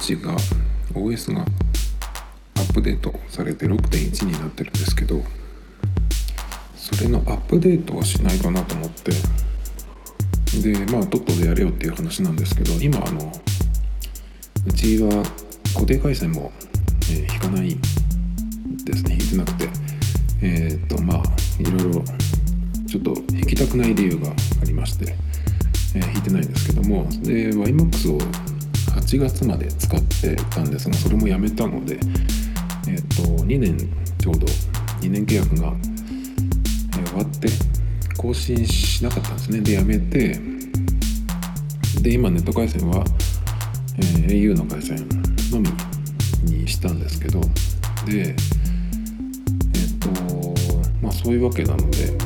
チが OS がアップデートされて6.1になってるんですけどそれのアップデートはしないかなと思って。でまあとっととやれよっていう話なんですけど今あのうちは固定回線も、えー、引かないですね引いてなくて。えっ、とまあいろいろちょっと引きたくない理由がありましてえー、引いてないんですけどもで YMAX を8月まで使ってたんですがそれもやめたので、えーと、2年ちょうど2年契約が、え、終わって更新しなかったんですね。でやめてで今ネット回線は、えー、au の回線のみにしたんですけどでえっ、とまあそういうわけなので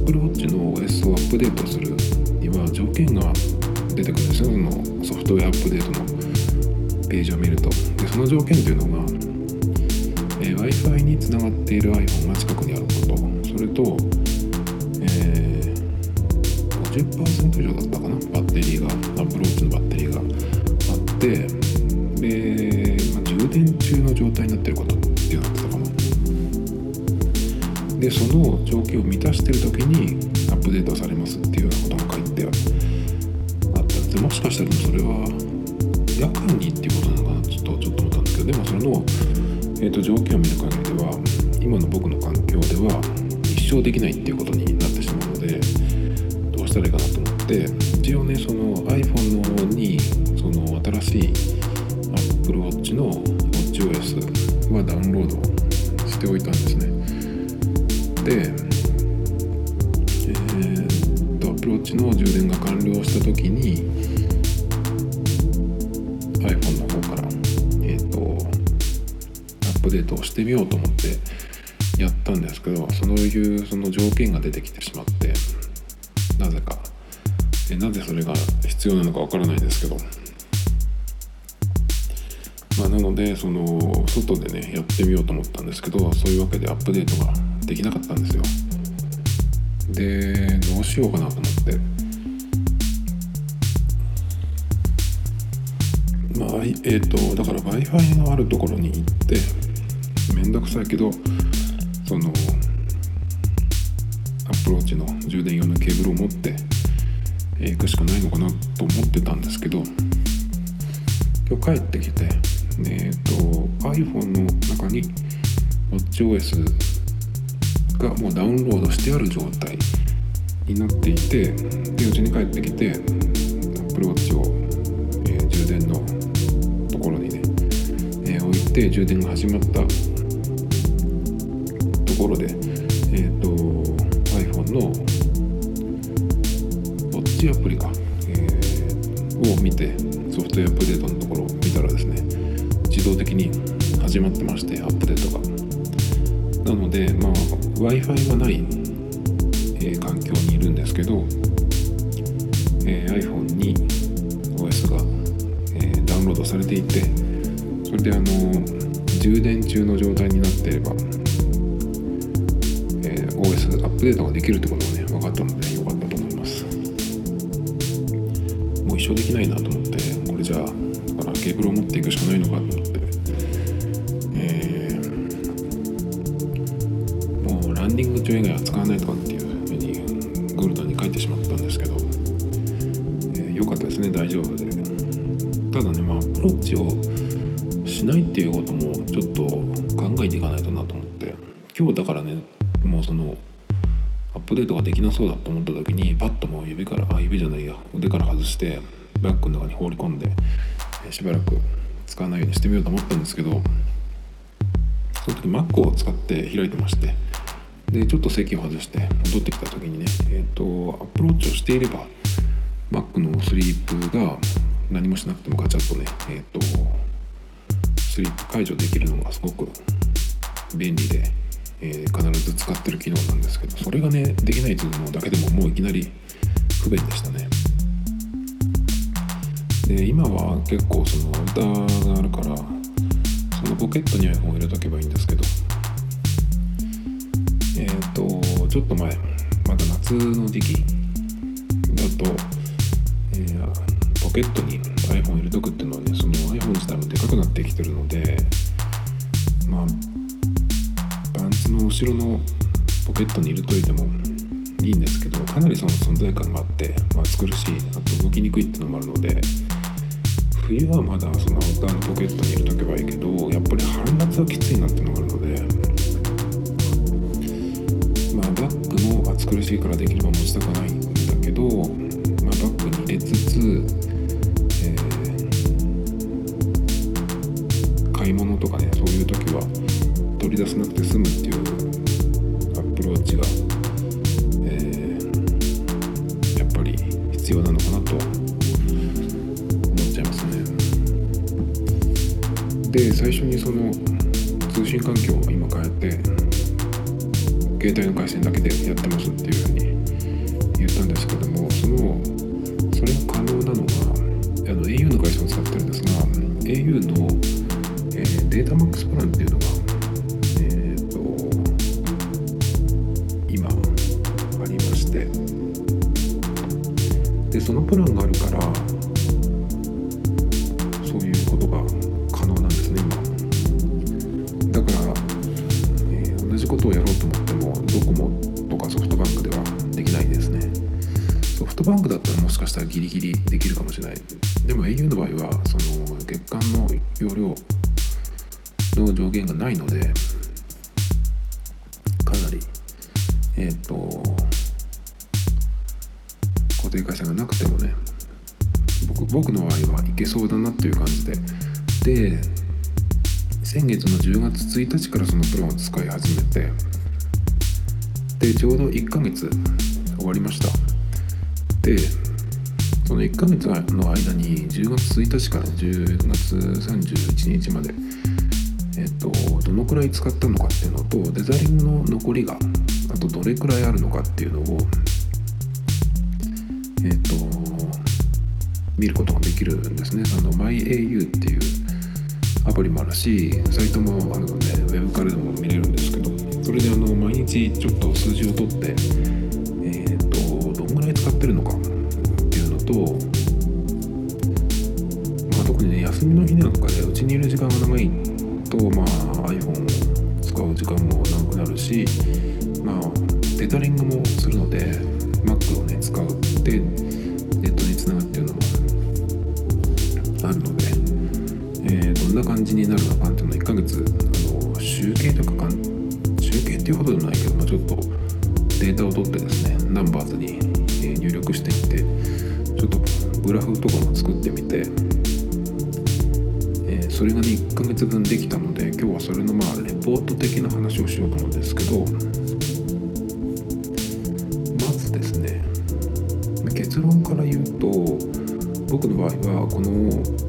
Apple Watch の OS をアップデートするには条件が出てくるんですよ。そのソフトウェアアップデートのページを見ると。でその条件というのが、え w i f i につながっている iPhone が近くにあること。それと、えー、50%以上だったかな？バッテリーがアップローチのバッテリーがあってで、まあ、充電中の状態になってることっていうのだったかな。でその条件を満たしてる時にアップデートされますっていうようなことが書いてあったんですもしかしたらそれは夜間にっていうことなのかなちょっとちょっと思ったんですけどでもその、えーと、条件を見る限りでは今の僕の環境では一生できないっていうことになってしまうのでどうしたらいいかなと思って一応ねその iPhone の方にその新しい Apple Watch の WatchOS はダウンロードしておいたんですね。でプローチの充電が完了した時にしてみようと思ってやったんですけどそういうその条件が出てきてしまってなぜか。えなぜそれが必要なのかわからないんですけど。まあ、なのでその外でねやってみようと思ったんですけどそういうわけでアップデートができなかったんですよ。でどうしようかなと思って。まあえっ、ー、とだから w i f i のあるところに行ってめんどくさいけどそのアプローチの充電用のケーブルを持って行くしかないのかなと思ってたんですけど今日帰ってきてえっ、ー、と iPhone の中に WatchOS がもうダウンロードしてある状態になっていてでうちに帰ってきて Apple Watch を、えー、充電のところにね、えー、置いて充電が始まったところで、えーと、iPhone のウォッチアプリか、えー、を見てソフトウェアアップデートのところを見たらですね自動的に始まってましてアップデートが。なので、まあ、w i f i がない、えー、環境にいるんですけど、きるってことがね分かったのでよかったと思います。もう一生できないなと思ってこれじゃあだからケーブルを持っていくしかないのかと思って。えー、もうランディング中以外は使わないとかっていうふうにゴールドに書いてしまったんですけど、えー、よかったですね大丈夫で。ただねまあアプローチをップデートができなそうだと思った時にパッともう指からあ指じゃないや腕から外してバッグの中に放り込んでしばらく使わないようにしてみようと思ったんですけどその時 Mac を使って開いてましてでちょっと席を外して戻ってきた時にね、えーと、アプローチをしていれば Mac のスリープが何もしなくてもガチャッとね、えーと、スリープ解除できるのがすごく便利で、えー、必ず使ってる機能なんですけどそれがねできないというのだけでももういきなり不便でしたね。で今は結構その歌があるからそのポケットに iPhone を入れとけばいいんですけどえっ、ー、とちょっと前まだ夏の時期だとえー、ポケットに iPhone 入れとくっていうのはねその iPhone 自体もでかくなってきてるのでまあの後ろのポケットに入れといてもいいんですけどかなりその存在感があって、まあ、暑苦しいあと動きにくいっていうのもあるので冬はまだそのアウターのポケットに入れとけばいいけどやっぱり春夏はきついなっていうのがあるのでまあバッグも暑苦しいからできれば持ちたくないんだけど、ってますっていうふうに言ったんですけどもそのそれが可能なのがあの au の会社を使ってるんですが au の、えー、データマックスプランっていうのがえっ、と今ありましてでそのプランがあるからかしたらギリギリできるかもしれない。でも au の場合はその月間の容量の上限がないのでかなりえっ、ー、と固定会社がなくてもね僕僕の場合はいけそうだなっていう感じで。で先月の10月1日からそのプランを使い始めてでちょうど1ヶ月終わりました。でその1ヶ月の間に10月1日から10月31日までえっとどのくらい使ったのかっていうのとデザリングの残りがあとどれくらいあるのかっていうのをえっ、と見ることができるんですね。あの MyAU っていうアプリもあるしサイトもあるのでウェブからでも見れるんですけどそれであの毎日ちょっと数字を取ってえっ、とどんぐらい使ってるのかと、まあ、特にね休みの日なんかでうちにいる時間が長いと、まあ、iPhone を使う時間も長くなるしまあデタリングもするので Mac をね使うってネットにつながってるのもあるので、えー、どんな感じになるのかっていうのを1ヶ月あの集計とかかん集計っていうほどでもないけど、まあ、ちょっとデータを取ってですねナンバーズに入力していってちょっとグラフとかも作ってみて、えー、それがね1ヶ月分できたので今日はそれのまあレポート的な話をしようと思うんですけどまずですね結論から言うと僕の場合はこの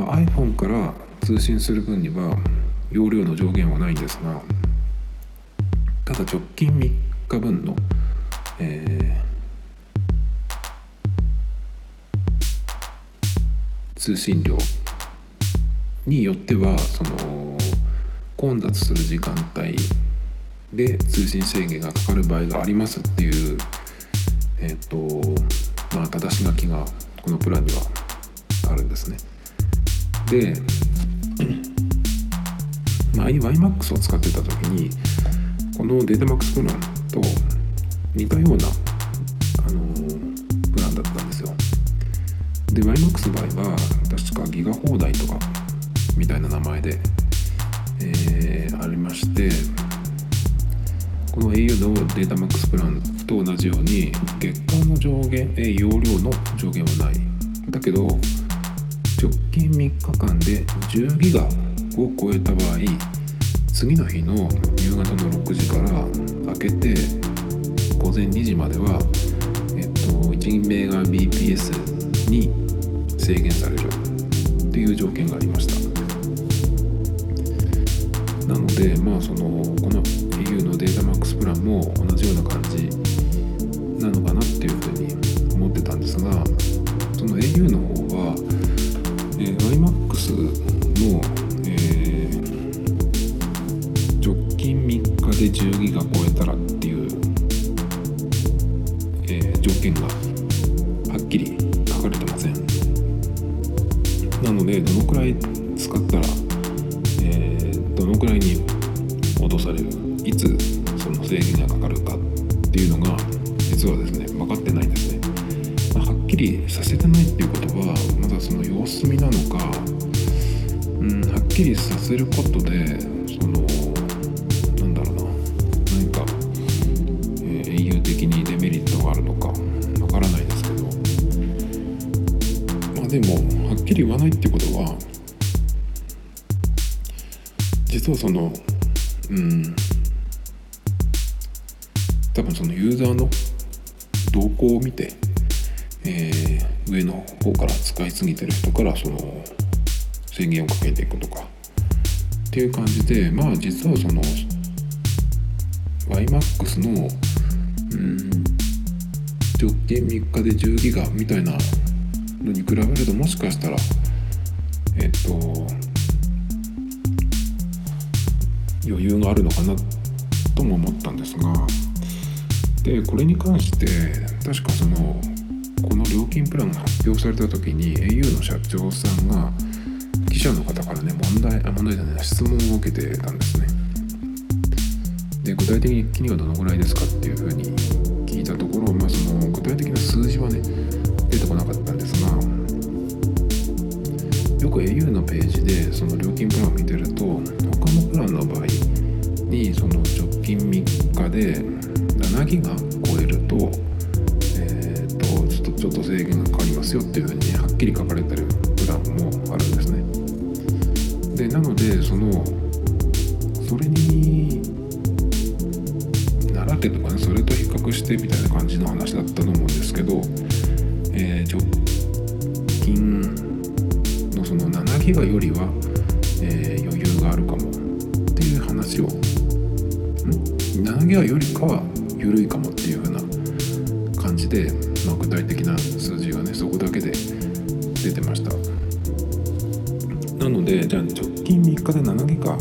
まあ、iPhone から通信する分には容量の上限はないんですがただ直近3日分の、えー、通信量によってはその混雑する時間帯で通信制限がかかる場合がありますっていう、えーとまあ、正し書きがこのプランにはあるんですね。で、まあ、iMAX を使ってた時にこのデータマックスプランと似たような、あの、プランだったんですよ。で YMAX の場合は確かギガ放題とかみたいな名前で、えー、ありましてこの au のデータマックスプランと同じように月間の上限、え容量の上限はない。だけど直近3日間で10ギガを超えた場合次の日の夕方の6時から開けて午前2時までは、えっと、1メガ BPS に制限されるっていう条件がありました。なのでまあそのこの au のデータマックスプランも同じような感じで10ギガ超えたらっていう、えー、条件がはっきり書かれてません。なのでどのくらい使ったら、えー、どのくらいに落とされるいつその制限がかかるかっていうのが実はですね分かってないんですね、まあ、はっきりさせてないっていうことはまだその様子見なのかうんはっきりさせることでその動向を見て、えー、上の方から使いすぎてる人からその制限をかけていくとかっていう感じでまあ実はその YMAX のうん直近3日で10ギガみたいなのに比べるともしかしたらえっと余裕があるのかなとも思ったんですがでこれに関して確かそのこの料金プランが発表された時に au の社長さんが記者の方からね問題あ問題じゃない質問を受けてたんですね。で具体的にはどのぐらいですかっていうふうに聞いたところ、まあ、その具体的な数字はね出てこなかったんですがよく au のページでその料金プランを見なのでじゃあ直近3日で7ギガ。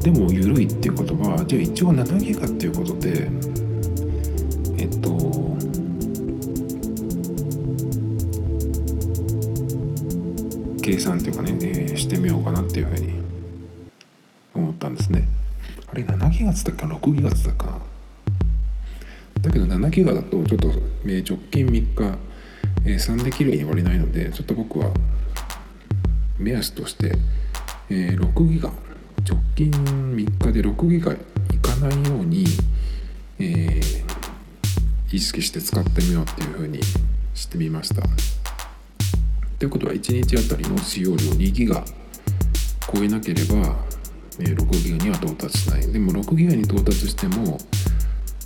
でも緩いっていうことはじゃあ一応7ギガっていうことでえっと計算っていうかね、えー、してみようかなっていうふうに思ったんですね。あれ7ギガつったか6ギガつったかな？だけど7ギガだとちょっと、え直近3日、え3できるように割れないのでちょっと僕は目安として、え6ギガ直近3日で6ギガいかないように、えー、意識して使ってみようっていうふうにしてみました。ということは1日あたりの使用量2ギガ超えなければ、え6ギガには到達しないでも6ギガに到達しても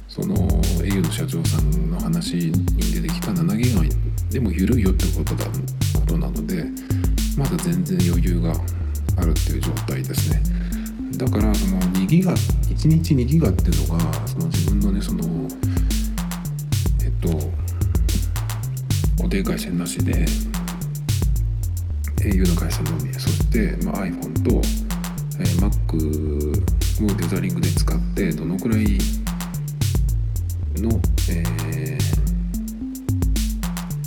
その au の社長さんの話に出てきた7ギガでも緩いよってことだことなのでまだ全然余裕があるっていう状態ですね。だからその2ギガ1日2ギガっていうのがその自分のねそのえっと固定回線なしで au の回線のみそして、まあ、iPhone と、えー、Mac をデザリングで使ってどのくらいの、え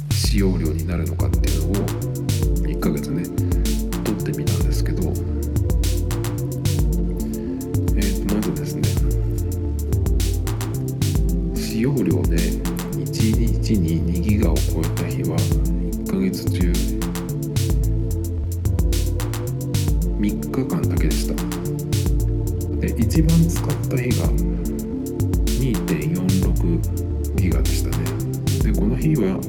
ー、使用量になるのかっていうのを使用量で1日に2ギガを超えた日は1ヶ月中。3日間だけでした。で一番使った日が2.46ギガでしたね。でこの日は、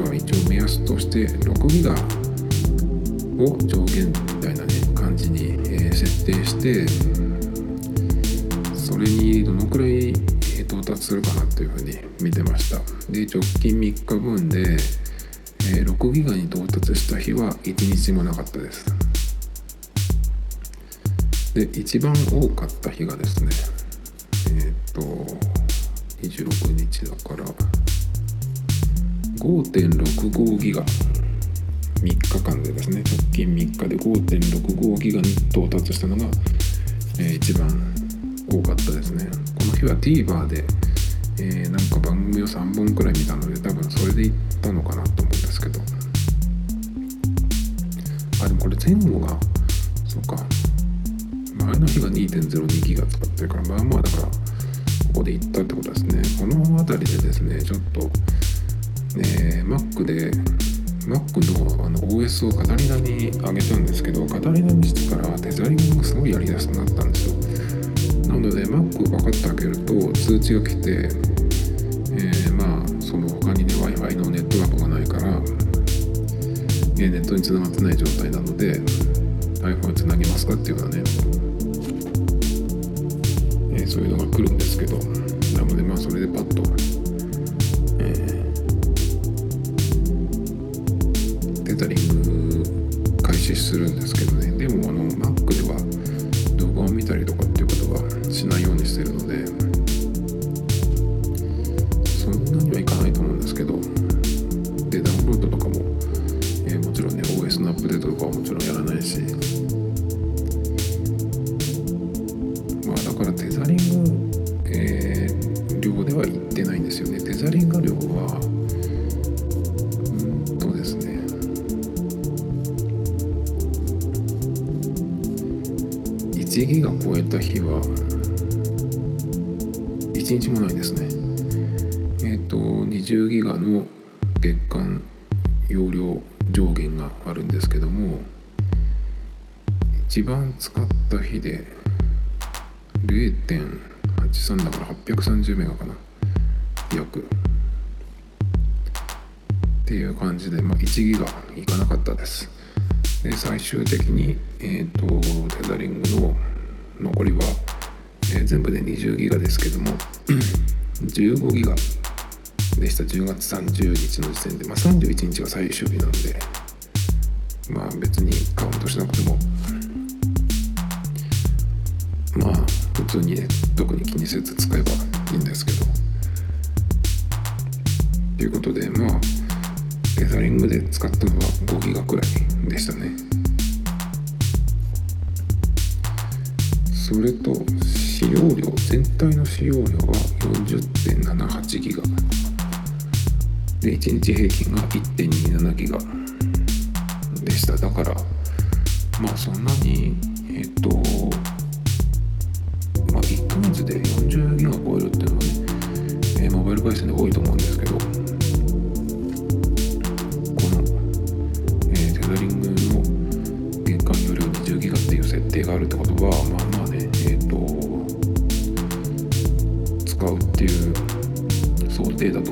僕は一応目安として6ギガを上限みたいなね感じに、え、設定してそれにどのくらい到達するかなというふうに見てました。で直近3日分で、え、6ギガに到達した日は1日もなかったです。で一番多かった日がですねえっ、と26日だから5.65ギガ。3日間でですね。直近3日で5.65ギガに到達したのが、えー、一番多かったですね。この日は TVer で、えー、なんか番組を3本くらい見たので多分それでいったのかなと思うんですけど。あでもこれ前後がそうか。前の日が2.02ギガ使ってるからまあまあだからここで行ったってことですね。この辺りでですねちょっとね Mac で Mac のあの OS をカタリナに上げたんですけどカタリナにしてからテザリングがすごいやりやすくなったんですよ。なので Mac をパカッと開けると通知が来て、えー、まあその他にね Wi-Fi のネットワークがないから、えー、ネットにつながってない状態なので iPhone につなぎますかっていうようなね、え、そういうのが来るんですけどなのでまあそれでパッと、タ、リング開始するんですけどね。でもあのまあ0.83だから830メガかな。約っていう感じで、まあ、1ギガいかなかったです。で最終的に、えーと、テザリングの残りは、えー、全部で20ギガですけども 15ギガでした。10月30日の時点で、まあ、31日が最終日なんでまあ別にカウントしなくても。まあ通にね特に気にせず使えばいいんですけど。ということでまあテザリングで使ったのは5ギガくらいでしたね。それと使用量全体の使用量は40.78ギガ。で1日平均が1.27ギガでした。だからまあそんなにえっ、ー、とで40ギガ超えるっていうのはね、えー、モバイル回線で多いと思うんですけどこの、えー、テザリングの玄関容量20ギガっていう設定があるってことはまあまあねえっ、ー、と使うっていう想定だと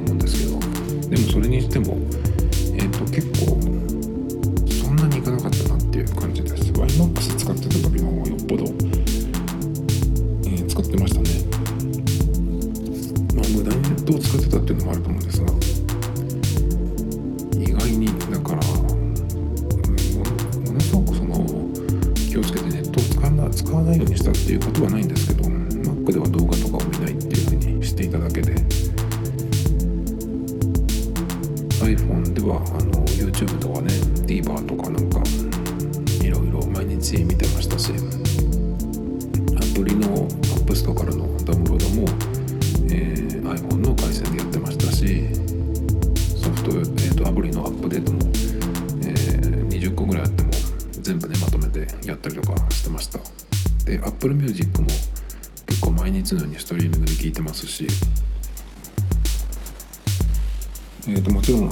したっ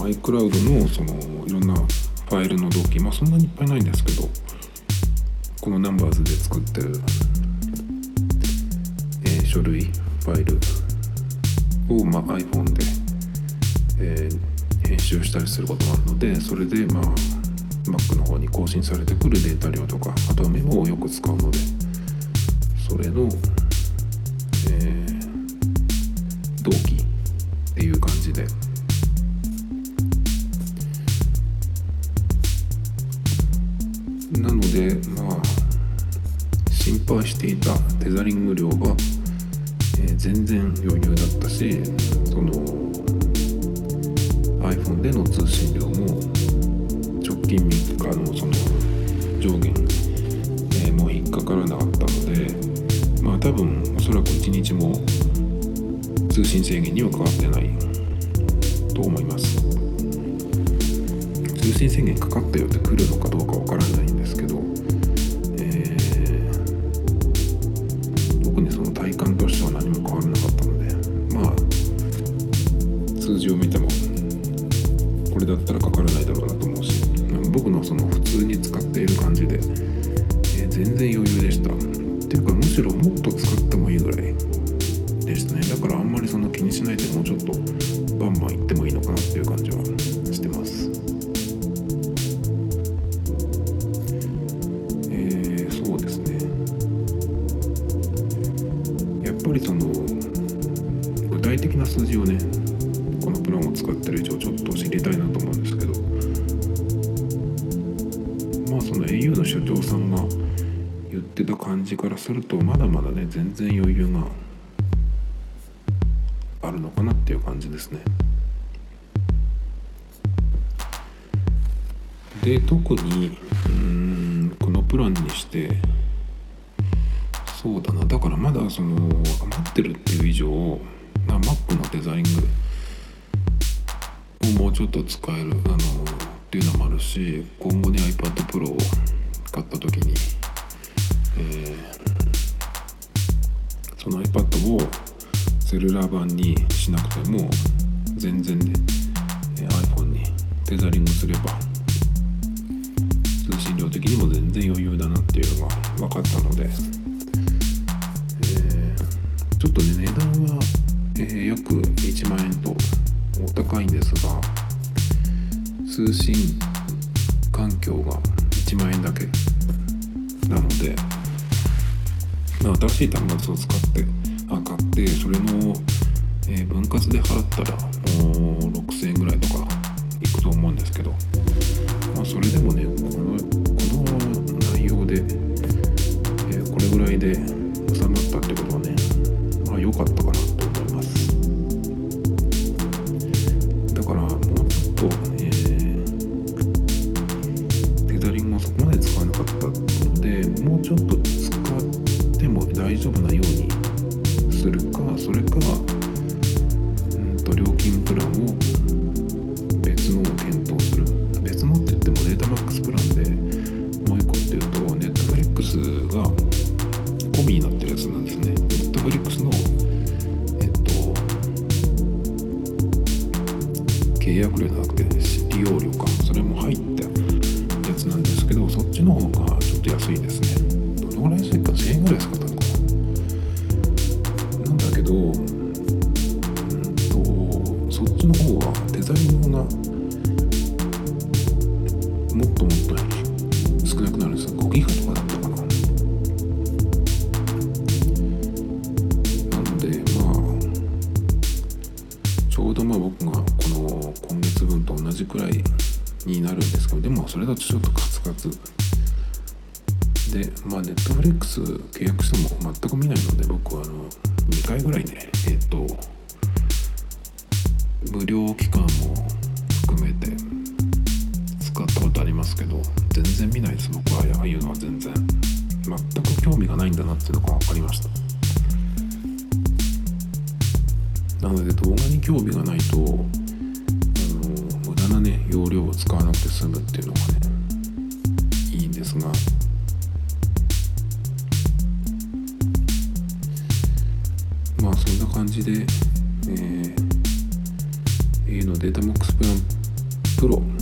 iCloud のそのいろんなファイルの同期まあそんなにいっぱいないんですけどこの Numbers で作ってる、えー、書類ファイルを、まあ、iPhone で、えー、編集したりすることもあるのでそれでまあ Mac の方に更新されてくるデータ量とかあとはメモをよく使うのでそれの、えー、分おそらく1日も通信制限には変わってないと思います。通信制限かかったよって来るのかどうかわからないんですけど、数字をねこのプランを使ってる以上ちょっと知りたいなと思うんですけどまあその au の社長さんが言ってた感じからするとまだまだね全然余裕があるのかなっていう感じですね。で特にうんこのプランにしてそうだなだからまだその余ってるっていう以上、まあ、Mac のデザインをもうちょっと使えるあのっていうのもあるし今後に iPad Pro を買った時に、えー、その iPad をセルラー版にしなくても全然ね iPhone にテザリングすれば通信量的にも全然余裕だなっていうのが分かったので、えー、ちょっとね値段は、えー、約1万円とお高いんですが通信環境が1万円だけなので、まあ、新しい端末を使ってあ買ってそれの、えー、分割で払ったらもう6000円ぐらいとかいくと思うんですけど、まあ、それでもねこのこの内容で、えー、これぐらいでになるんですけどでもそれだとちょっとカツカツ。でまあネットフリックス契約しても全く見ないので僕はあの2回ぐらいねえっ、と無料期間も含めて使ったことありますけど全然見ないです。僕はああいうのは全然。全く興味がないんだなっていうのが分かりました。なので動画に興味がないと無駄なね容量を使わなくて済むっていうのがねいいんですが。まあそんな感じで、えー、A のデータマックスプランプロ